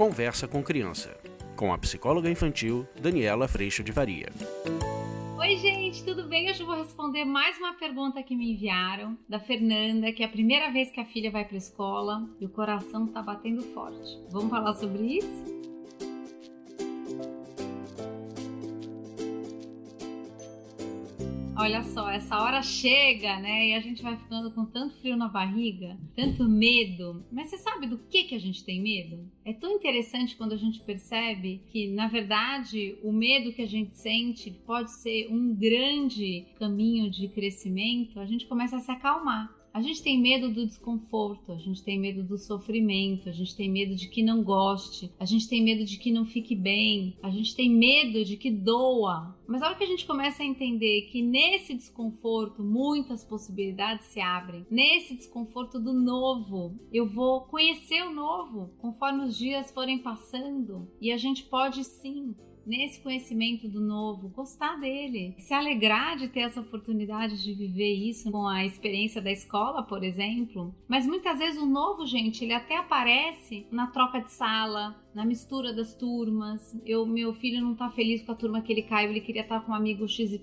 Conversa com Criança, com a psicóloga infantil Daniela Freixo de Varia. Oi, gente, tudo bem? Hoje eu vou responder mais uma pergunta que me enviaram da Fernanda, que é a primeira vez que a filha vai para a escola e o coração tá batendo forte. Vamos falar sobre isso? Olha só, essa hora chega, né? E a gente vai ficando com tanto frio na barriga, tanto medo. Mas você sabe do que, que a gente tem medo? É tão interessante quando a gente percebe que, na verdade, o medo que a gente sente pode ser um grande caminho de crescimento. A gente começa a se acalmar. A gente tem medo do desconforto, a gente tem medo do sofrimento, a gente tem medo de que não goste, a gente tem medo de que não fique bem, a gente tem medo de que doa. Mas a hora que a gente começa a entender que nesse desconforto muitas possibilidades se abrem, nesse desconforto do novo, eu vou conhecer o novo conforme os dias forem passando e a gente pode sim nesse conhecimento do novo, gostar dele, se alegrar de ter essa oportunidade de viver isso com a experiência da escola, por exemplo. Mas muitas vezes o novo, gente, ele até aparece na troca de sala, na mistura das turmas. Eu, meu filho não tá feliz com a turma que ele caiu, ele queria estar com um amigo XYZ.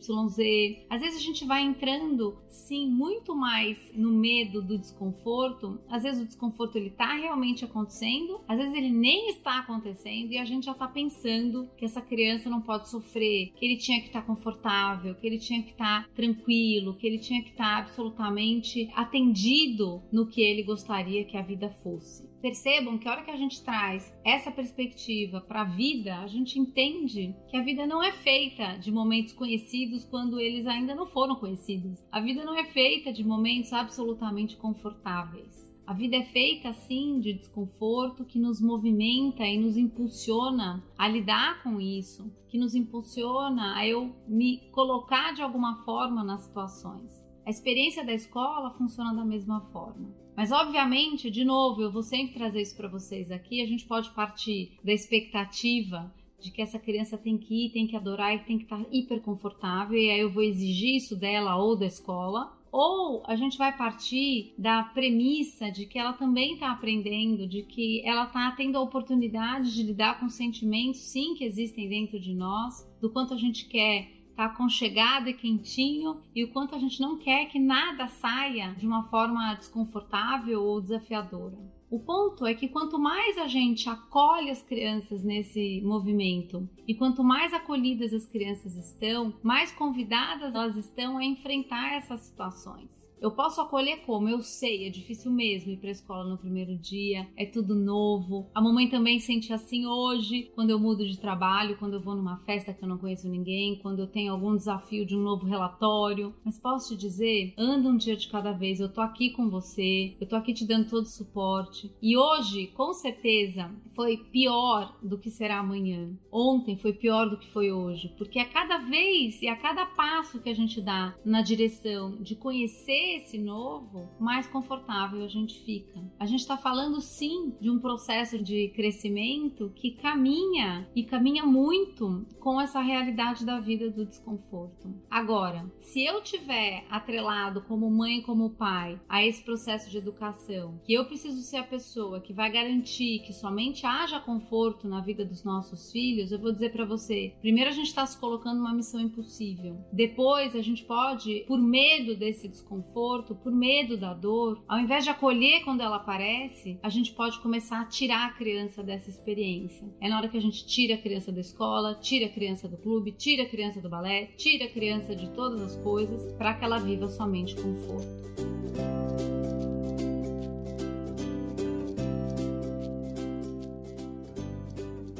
Às vezes a gente vai entrando, sim, muito mais no medo do desconforto. Às vezes o desconforto ele tá realmente acontecendo, às vezes ele nem está acontecendo e a gente já tá pensando que essa criança não pode sofrer, que ele tinha que estar tá confortável, que ele tinha que estar tá tranquilo, que ele tinha que estar tá absolutamente atendido no que ele gostaria que a vida fosse. Percebam que a hora que a gente traz essa perspectiva para a vida, a gente entende que a vida não é feita de momentos conhecidos quando eles ainda não foram conhecidos. A vida não é feita de momentos absolutamente confortáveis. A vida é feita assim de desconforto que nos movimenta e nos impulsiona a lidar com isso, que nos impulsiona a eu me colocar de alguma forma nas situações. A experiência da escola funciona da mesma forma. Mas, obviamente, de novo, eu vou sempre trazer isso para vocês aqui. A gente pode partir da expectativa de que essa criança tem que ir, tem que adorar e tem que estar hiper confortável, e aí eu vou exigir isso dela ou da escola. Ou a gente vai partir da premissa de que ela também está aprendendo, de que ela está tendo a oportunidade de lidar com sentimentos, sim, que existem dentro de nós, do quanto a gente quer tá aconchegado e quentinho e o quanto a gente não quer que nada saia de uma forma desconfortável ou desafiadora. O ponto é que quanto mais a gente acolhe as crianças nesse movimento e quanto mais acolhidas as crianças estão, mais convidadas elas estão a enfrentar essas situações. Eu posso acolher como? Eu sei, é difícil mesmo ir para a escola no primeiro dia, é tudo novo. A mamãe também sente assim hoje, quando eu mudo de trabalho, quando eu vou numa festa que eu não conheço ninguém, quando eu tenho algum desafio de um novo relatório. Mas posso te dizer, anda um dia de cada vez. Eu tô aqui com você, eu tô aqui te dando todo o suporte. E hoje, com certeza, foi pior do que será amanhã. Ontem foi pior do que foi hoje, porque a cada vez e a cada passo que a gente dá na direção de conhecer esse novo, mais confortável a gente fica. A gente está falando sim de um processo de crescimento que caminha e caminha muito com essa realidade da vida do desconforto. Agora, se eu tiver atrelado como mãe, como pai, a esse processo de educação, que eu preciso ser a pessoa que vai garantir que somente haja conforto na vida dos nossos filhos, eu vou dizer para você: primeiro a gente está se colocando uma missão impossível. Depois a gente pode, por medo desse desconforto desconforto, por medo da dor, ao invés de acolher quando ela aparece, a gente pode começar a tirar a criança dessa experiência. É na hora que a gente tira a criança da escola, tira a criança do clube, tira a criança do balé, tira a criança de todas as coisas para que ela viva somente conforto.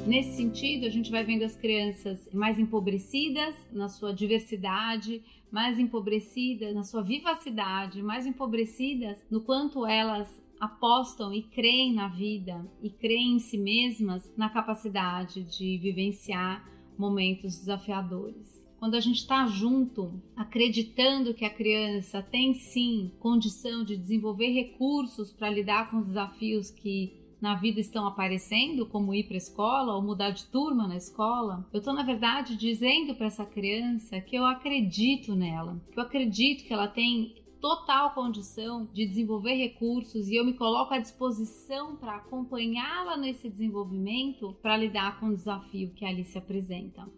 Nesse sentido, a gente vai vendo as crianças mais empobrecidas na sua diversidade, mais empobrecidas na sua vivacidade, mais empobrecidas no quanto elas apostam e creem na vida e creem em si mesmas na capacidade de vivenciar momentos desafiadores. Quando a gente está junto, acreditando que a criança tem sim condição de desenvolver recursos para lidar com os desafios que na vida estão aparecendo, como ir para escola ou mudar de turma na escola, eu estou, na verdade, dizendo para essa criança que eu acredito nela, que eu acredito que ela tem total condição de desenvolver recursos e eu me coloco à disposição para acompanhá-la nesse desenvolvimento para lidar com o desafio que ali se apresenta.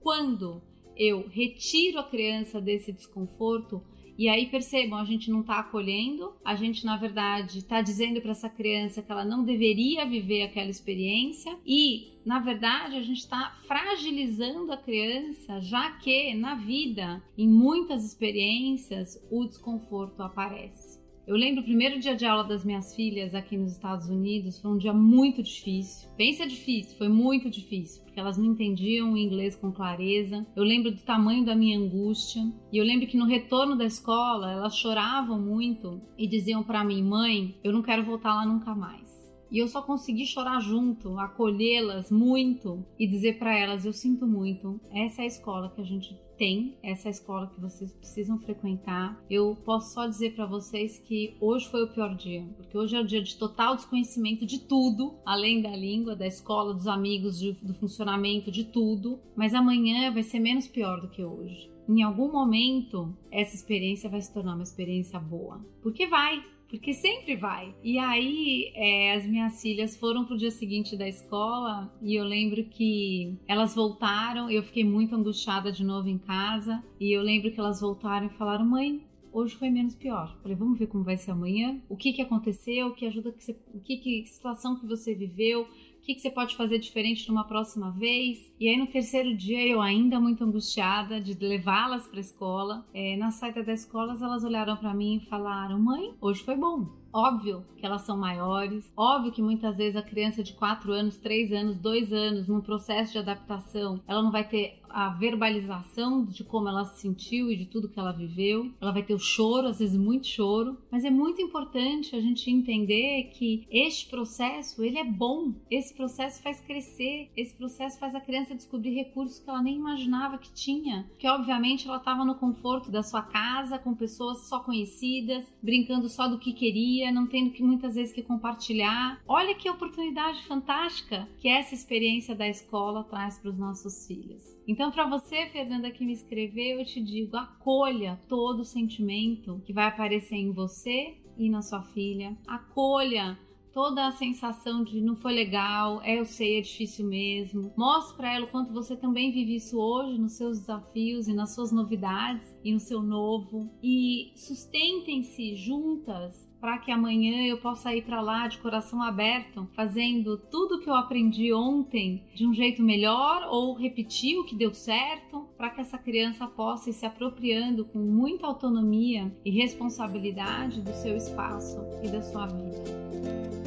Quando eu retiro a criança desse desconforto, e aí percebam, a gente não está acolhendo, a gente na verdade está dizendo para essa criança que ela não deveria viver aquela experiência e na verdade a gente está fragilizando a criança, já que na vida, em muitas experiências, o desconforto aparece. Eu lembro o primeiro dia de aula das minhas filhas aqui nos Estados Unidos, foi um dia muito difícil. Pensa difícil, foi muito difícil, porque elas não entendiam o inglês com clareza. Eu lembro do tamanho da minha angústia. E eu lembro que no retorno da escola, elas choravam muito e diziam para mim: "Mãe, eu não quero voltar lá nunca mais". E eu só consegui chorar junto, acolhê-las muito e dizer para elas: eu sinto muito, essa é a escola que a gente tem, essa é a escola que vocês precisam frequentar. Eu posso só dizer para vocês que hoje foi o pior dia, porque hoje é o dia de total desconhecimento de tudo, além da língua, da escola, dos amigos, de, do funcionamento, de tudo. Mas amanhã vai ser menos pior do que hoje. Em algum momento, essa experiência vai se tornar uma experiência boa. Porque vai, porque sempre vai. E aí, é, as minhas filhas foram pro dia seguinte da escola e eu lembro que elas voltaram. Eu fiquei muito angustiada de novo em casa. E eu lembro que elas voltaram e falaram: Mãe, hoje foi menos pior. Falei, vamos ver como vai ser amanhã. O que que aconteceu? Que ajuda que você, o que que situação que você viveu? Que, que você pode fazer diferente numa próxima vez? E aí no terceiro dia eu ainda muito angustiada de levá-las para a escola. É, na saída da escola elas olharam para mim e falaram: "Mãe, hoje foi bom". Óbvio que elas são maiores, óbvio que muitas vezes a criança de 4 anos, 3 anos, 2 anos, num processo de adaptação, ela não vai ter a verbalização de como ela se sentiu e de tudo que ela viveu. Ela vai ter o choro, às vezes muito choro, mas é muito importante a gente entender que este processo, ele é bom. Esse processo faz crescer, esse processo faz a criança descobrir recursos que ela nem imaginava que tinha, que obviamente ela estava no conforto da sua casa, com pessoas só conhecidas, brincando só do que queria, não tendo que muitas vezes que compartilhar. Olha que oportunidade fantástica que essa experiência da escola traz para os nossos filhos. Então, para você, Fernanda, que me escreveu, eu te digo: acolha todo o sentimento que vai aparecer em você e na sua filha. Acolha toda a sensação de não foi legal, é eu sei, é difícil mesmo. Mostre para ela o quanto você também vive isso hoje nos seus desafios e nas suas novidades e no seu novo. E sustentem-se juntas para que amanhã eu possa ir para lá de coração aberto, fazendo tudo que eu aprendi ontem de um jeito melhor ou repetir o que deu certo, para que essa criança possa ir se apropriando com muita autonomia e responsabilidade do seu espaço e da sua vida.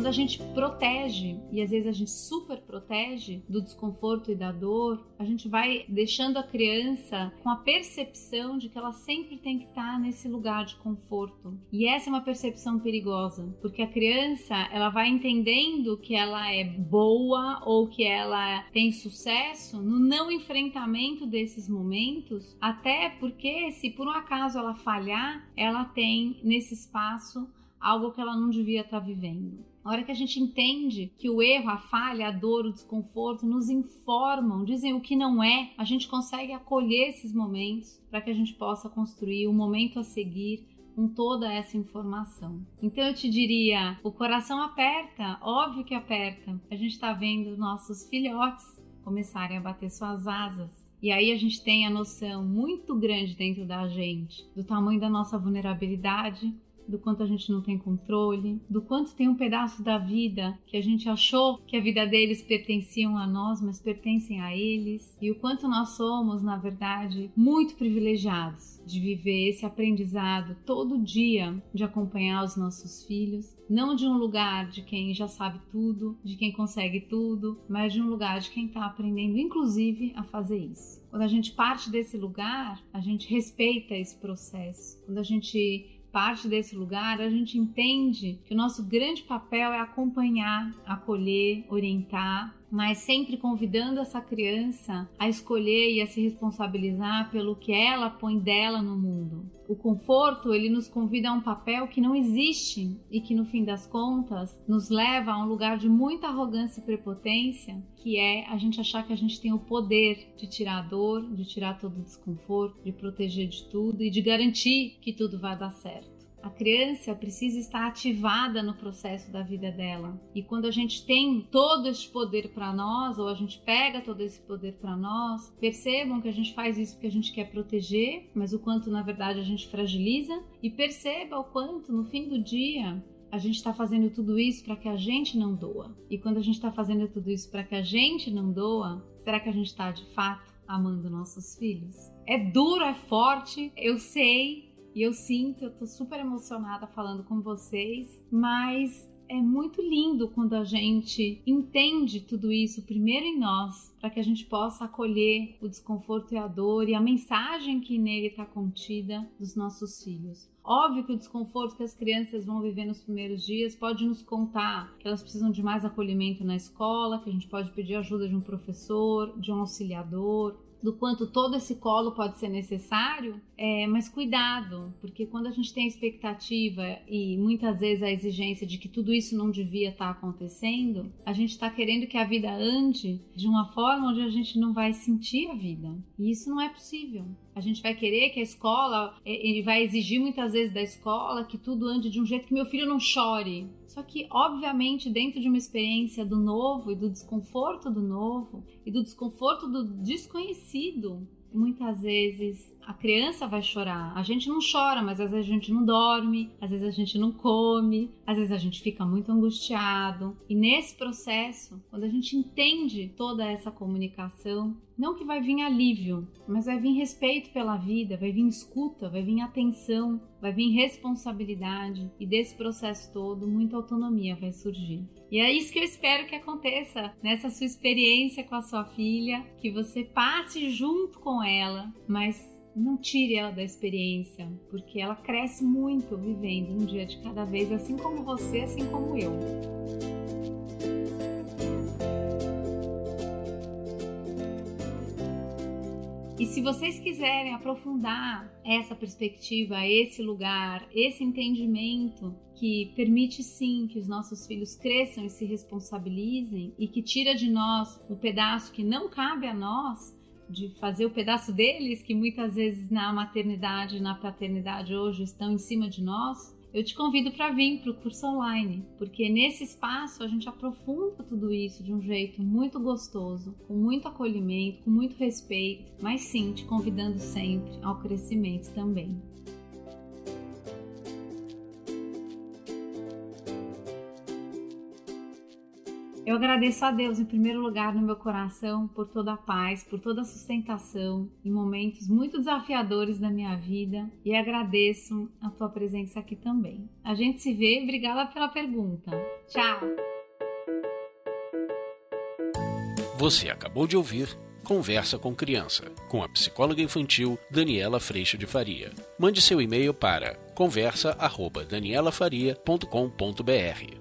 Quando a gente protege, e às vezes a gente super protege do desconforto e da dor, a gente vai deixando a criança com a percepção de que ela sempre tem que estar nesse lugar de conforto. E essa é uma percepção perigosa, porque a criança, ela vai entendendo que ela é boa ou que ela tem sucesso no não enfrentamento desses momentos, até porque se por um acaso ela falhar, ela tem nesse espaço algo que ela não devia estar vivendo. A hora que a gente entende que o erro, a falha, a dor, o desconforto nos informam, dizem o que não é, a gente consegue acolher esses momentos para que a gente possa construir o momento a seguir com toda essa informação. Então eu te diria, o coração aperta, óbvio que aperta. A gente está vendo nossos filhotes começarem a bater suas asas. E aí a gente tem a noção muito grande dentro da gente do tamanho da nossa vulnerabilidade, do quanto a gente não tem controle, do quanto tem um pedaço da vida que a gente achou que a vida deles pertenciam a nós, mas pertencem a eles, e o quanto nós somos, na verdade, muito privilegiados de viver esse aprendizado todo dia, de acompanhar os nossos filhos, não de um lugar de quem já sabe tudo, de quem consegue tudo, mas de um lugar de quem está aprendendo, inclusive, a fazer isso. Quando a gente parte desse lugar, a gente respeita esse processo. Quando a gente parte desse lugar, a gente entende que o nosso grande papel é acompanhar, acolher, orientar, mas sempre convidando essa criança a escolher e a se responsabilizar pelo que ela põe dela no mundo. O conforto, ele nos convida a um papel que não existe e que no fim das contas nos leva a um lugar de muita arrogância e prepotência, que é a gente achar que a gente tem o poder de tirar a dor, de tirar todo o desconforto, de proteger de tudo e de garantir que tudo vai dar certo. A criança precisa estar ativada no processo da vida dela. E quando a gente tem todo esse poder para nós, ou a gente pega todo esse poder para nós, percebam que a gente faz isso porque a gente quer proteger, mas o quanto na verdade a gente fragiliza. E perceba o quanto no fim do dia a gente está fazendo tudo isso para que a gente não doa. E quando a gente está fazendo tudo isso para que a gente não doa, será que a gente está de fato amando nossos filhos? É duro, é forte, eu sei, e eu sinto, eu tô super emocionada falando com vocês, mas é muito lindo quando a gente entende tudo isso primeiro em nós, para que a gente possa acolher o desconforto e a dor e a mensagem que nele está contida dos nossos filhos. Óbvio que o desconforto que as crianças vão viver nos primeiros dias pode nos contar que elas precisam de mais acolhimento na escola, que a gente pode pedir ajuda de um professor, de um auxiliador, do quanto todo esse colo pode ser necessário, é, mas cuidado, porque quando a gente tem a expectativa e muitas vezes a exigência de que tudo isso não devia estar tá acontecendo, a gente está querendo que a vida ande de uma forma onde a gente não vai sentir a vida. E isso não é possível. A gente vai querer que a escola, é, ele vai exigir muitas vezes da escola que tudo ande de um jeito que meu filho não chore. Só que, obviamente, dentro de uma experiência do novo e do desconforto do novo e do desconforto do desconhecido, muitas vezes a criança vai chorar. A gente não chora, mas às vezes a gente não dorme, às vezes a gente não come, às vezes a gente fica muito angustiado. E nesse processo, quando a gente entende toda essa comunicação, não que vai vir alívio, mas vai vir respeito pela vida, vai vir escuta, vai vir atenção, vai vir responsabilidade e desse processo todo muita autonomia vai surgir. E é isso que eu espero que aconteça nessa sua experiência com a sua filha, que você passe junto com ela, mas não tire ela da experiência, porque ela cresce muito vivendo um dia de cada vez, assim como você, assim como eu. E se vocês quiserem aprofundar essa perspectiva, esse lugar, esse entendimento que permite sim que os nossos filhos cresçam e se responsabilizem e que tira de nós o pedaço que não cabe a nós, de fazer o pedaço deles, que muitas vezes na maternidade, na paternidade hoje estão em cima de nós, eu te convido para vir para o curso online, porque nesse espaço a gente aprofunda tudo isso de um jeito muito gostoso, com muito acolhimento, com muito respeito, mas sim te convidando sempre ao crescimento também. Eu agradeço a Deus em primeiro lugar no meu coração por toda a paz, por toda a sustentação em momentos muito desafiadores da minha vida e agradeço a tua presença aqui também. A gente se vê, obrigada pela pergunta. Tchau. Você acabou de ouvir Conversa com Criança, com a psicóloga infantil Daniela Freixo de Faria. Mande seu e-mail para conversa@danielafaria.com.br.